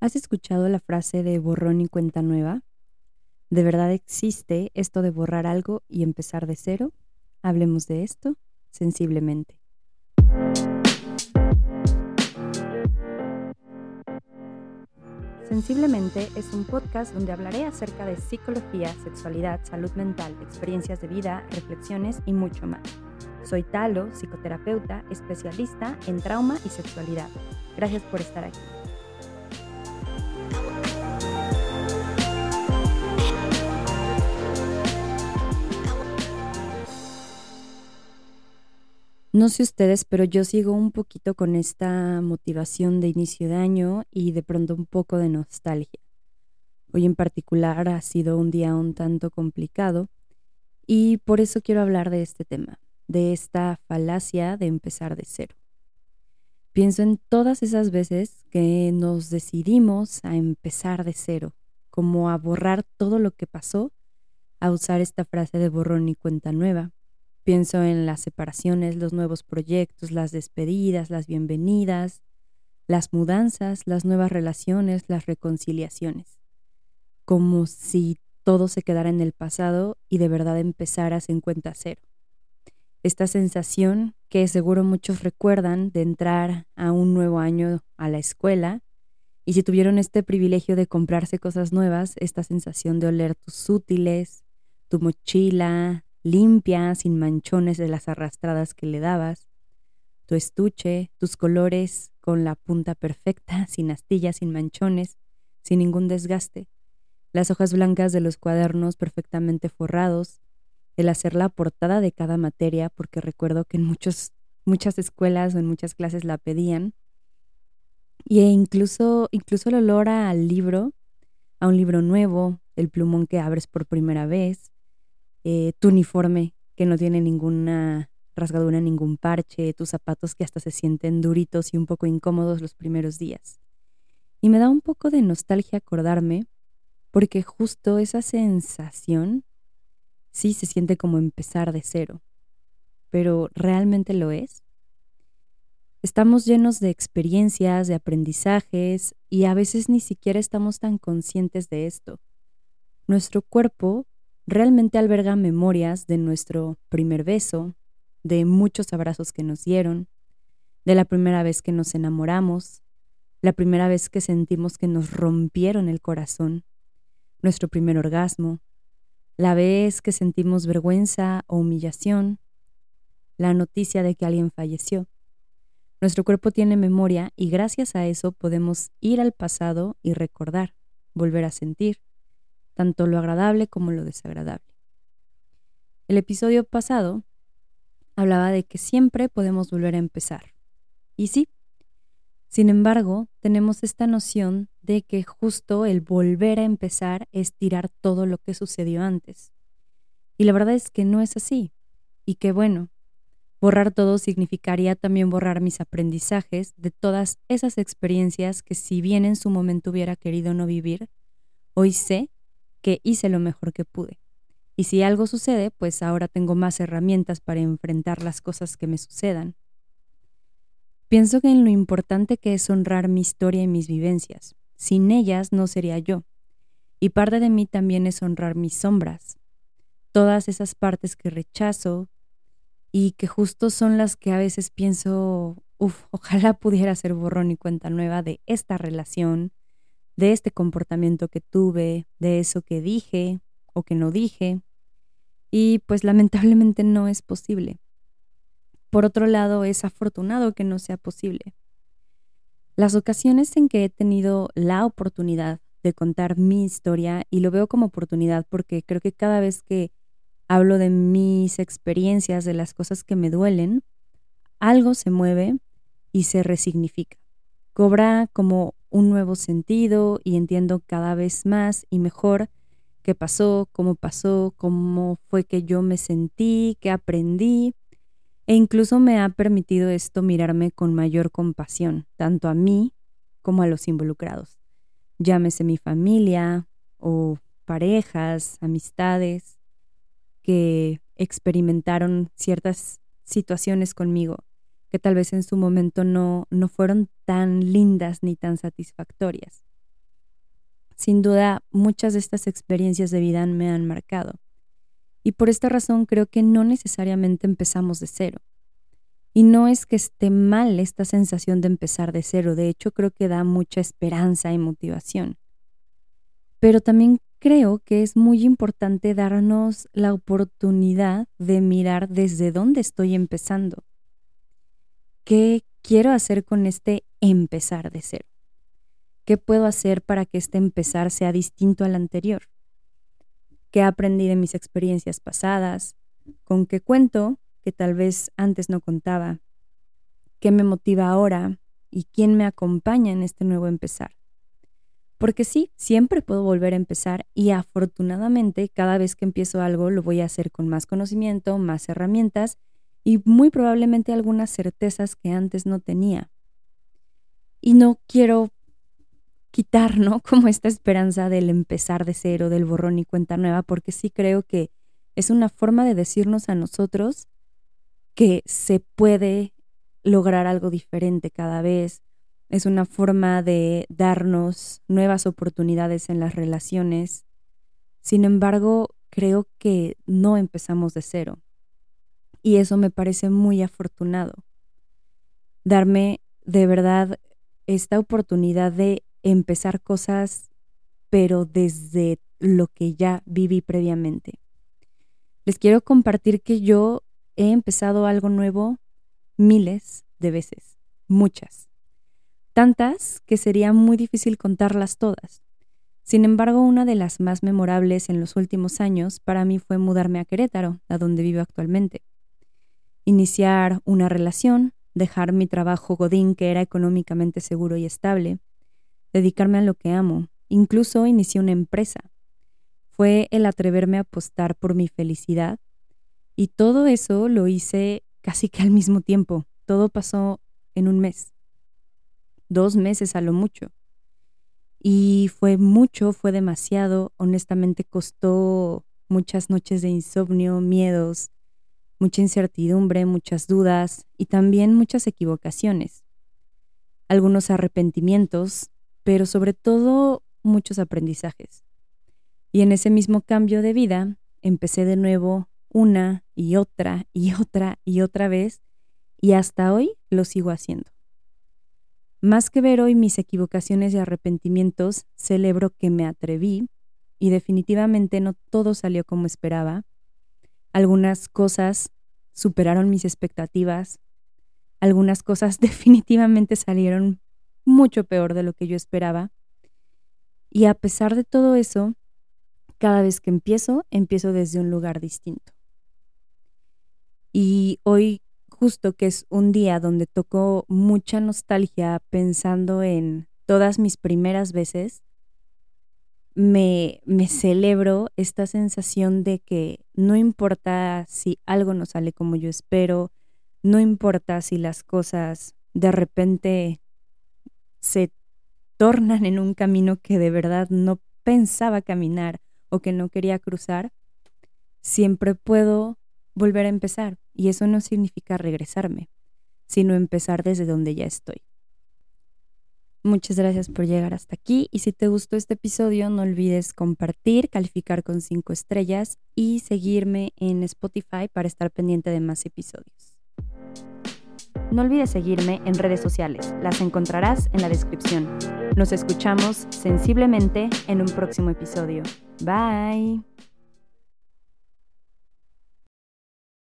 ¿Has escuchado la frase de borrón y cuenta nueva? ¿De verdad existe esto de borrar algo y empezar de cero? Hablemos de esto sensiblemente. Sensiblemente es un podcast donde hablaré acerca de psicología, sexualidad, salud mental, experiencias de vida, reflexiones y mucho más. Soy Talo, psicoterapeuta, especialista en trauma y sexualidad. Gracias por estar aquí. No sé ustedes, pero yo sigo un poquito con esta motivación de inicio de año y de pronto un poco de nostalgia. Hoy en particular ha sido un día un tanto complicado y por eso quiero hablar de este tema, de esta falacia de empezar de cero. Pienso en todas esas veces que nos decidimos a empezar de cero, como a borrar todo lo que pasó, a usar esta frase de borrón y cuenta nueva, Pienso en las separaciones, los nuevos proyectos, las despedidas, las bienvenidas, las mudanzas, las nuevas relaciones, las reconciliaciones. Como si todo se quedara en el pasado y de verdad empezaras en cuenta cero. Esta sensación que seguro muchos recuerdan de entrar a un nuevo año a la escuela y si tuvieron este privilegio de comprarse cosas nuevas, esta sensación de oler tus útiles, tu mochila, limpia, sin manchones de las arrastradas que le dabas, tu estuche, tus colores con la punta perfecta, sin astillas, sin manchones, sin ningún desgaste, las hojas blancas de los cuadernos perfectamente forrados, el hacer la portada de cada materia, porque recuerdo que en muchos, muchas escuelas o en muchas clases la pedían, y e incluso, incluso el olor al libro, a un libro nuevo, el plumón que abres por primera vez, eh, tu uniforme que no tiene ninguna rasgadura, ningún parche, tus zapatos que hasta se sienten duritos y un poco incómodos los primeros días. Y me da un poco de nostalgia acordarme porque justo esa sensación sí se siente como empezar de cero, pero ¿realmente lo es? Estamos llenos de experiencias, de aprendizajes y a veces ni siquiera estamos tan conscientes de esto. Nuestro cuerpo realmente alberga memorias de nuestro primer beso, de muchos abrazos que nos dieron, de la primera vez que nos enamoramos, la primera vez que sentimos que nos rompieron el corazón, nuestro primer orgasmo, la vez que sentimos vergüenza o humillación, la noticia de que alguien falleció. Nuestro cuerpo tiene memoria y gracias a eso podemos ir al pasado y recordar, volver a sentir, tanto lo agradable como lo desagradable. El episodio pasado hablaba de que siempre podemos volver a empezar. Y sí, sin embargo, tenemos esta noción de que justo el volver a empezar es tirar todo lo que sucedió antes. Y la verdad es que no es así. Y que bueno, borrar todo significaría también borrar mis aprendizajes de todas esas experiencias que si bien en su momento hubiera querido no vivir, hoy sé que hice lo mejor que pude. Y si algo sucede, pues ahora tengo más herramientas para enfrentar las cosas que me sucedan. Pienso que en lo importante que es honrar mi historia y mis vivencias. Sin ellas no sería yo. Y parte de mí también es honrar mis sombras. Todas esas partes que rechazo y que justo son las que a veces pienso, uff, ojalá pudiera ser borrón y cuenta nueva de esta relación, de este comportamiento que tuve, de eso que dije o que no dije. Y pues lamentablemente no es posible. Por otro lado, es afortunado que no sea posible. Las ocasiones en que he tenido la oportunidad de contar mi historia, y lo veo como oportunidad porque creo que cada vez que hablo de mis experiencias, de las cosas que me duelen, algo se mueve y se resignifica. Cobra como un nuevo sentido y entiendo cada vez más y mejor qué pasó, cómo pasó, cómo fue que yo me sentí, qué aprendí. E incluso me ha permitido esto mirarme con mayor compasión, tanto a mí como a los involucrados. Llámese mi familia o parejas, amistades que experimentaron ciertas situaciones conmigo que tal vez en su momento no, no fueron tan lindas ni tan satisfactorias. sin duda, muchas de estas experiencias de vida me han marcado. Y por esta razón creo que no necesariamente empezamos de cero. Y no es que esté mal esta sensación de empezar de cero, de hecho creo que da mucha esperanza y motivación. Pero también creo que es muy importante darnos la oportunidad de mirar desde dónde estoy empezando. ¿Qué quiero hacer con este empezar de cero? ¿Qué puedo hacer para que este empezar sea distinto al anterior? ¿Qué aprendí de mis experiencias pasadas? ¿Con qué cuento que tal vez antes no contaba? ¿Qué me motiva ahora? ¿Y quién me acompaña en este nuevo empezar? Porque sí, siempre puedo volver a empezar y afortunadamente cada vez que empiezo algo lo voy a hacer con más conocimiento, más herramientas y muy probablemente algunas certezas que antes no tenía. Y no quiero quitar, ¿no? Como esta esperanza del empezar de cero, del borrón y cuenta nueva, porque sí creo que es una forma de decirnos a nosotros que se puede lograr algo diferente cada vez, es una forma de darnos nuevas oportunidades en las relaciones. Sin embargo, creo que no empezamos de cero. Y eso me parece muy afortunado. Darme de verdad esta oportunidad de empezar cosas, pero desde lo que ya viví previamente. Les quiero compartir que yo he empezado algo nuevo miles de veces, muchas tantas que sería muy difícil contarlas todas. Sin embargo, una de las más memorables en los últimos años para mí fue mudarme a Querétaro, a donde vivo actualmente. Iniciar una relación, dejar mi trabajo godín que era económicamente seguro y estable, dedicarme a lo que amo, incluso inicié una empresa. Fue el atreverme a apostar por mi felicidad y todo eso lo hice casi que al mismo tiempo. Todo pasó en un mes dos meses a lo mucho. Y fue mucho, fue demasiado, honestamente costó muchas noches de insomnio, miedos, mucha incertidumbre, muchas dudas y también muchas equivocaciones. Algunos arrepentimientos, pero sobre todo muchos aprendizajes. Y en ese mismo cambio de vida empecé de nuevo una y otra y otra y otra vez y hasta hoy lo sigo haciendo. Más que ver hoy mis equivocaciones y arrepentimientos, celebro que me atreví y definitivamente no todo salió como esperaba. Algunas cosas superaron mis expectativas, algunas cosas definitivamente salieron mucho peor de lo que yo esperaba. Y a pesar de todo eso, cada vez que empiezo, empiezo desde un lugar distinto. Y hoy justo que es un día donde toco mucha nostalgia pensando en todas mis primeras veces, me, celebro esta sensación de que no importa si algo no sale como yo espero, no importa si las cosas de repente se tornan en un camino que de verdad no pensaba caminar o que no quería cruzar, siempre puedo volver a empezar. Y eso no significa regresarme, sino empezar desde donde ya estoy. Muchas gracias por llegar hasta aquí y si te gustó este episodio no olvides compartir, calificar con cinco estrellas y seguirme en Spotify para estar pendiente de más episodios. No olvides seguirme en redes sociales, las encontrarás en la descripción. Nos escuchamos sensiblemente en un próximo episodio. Bye.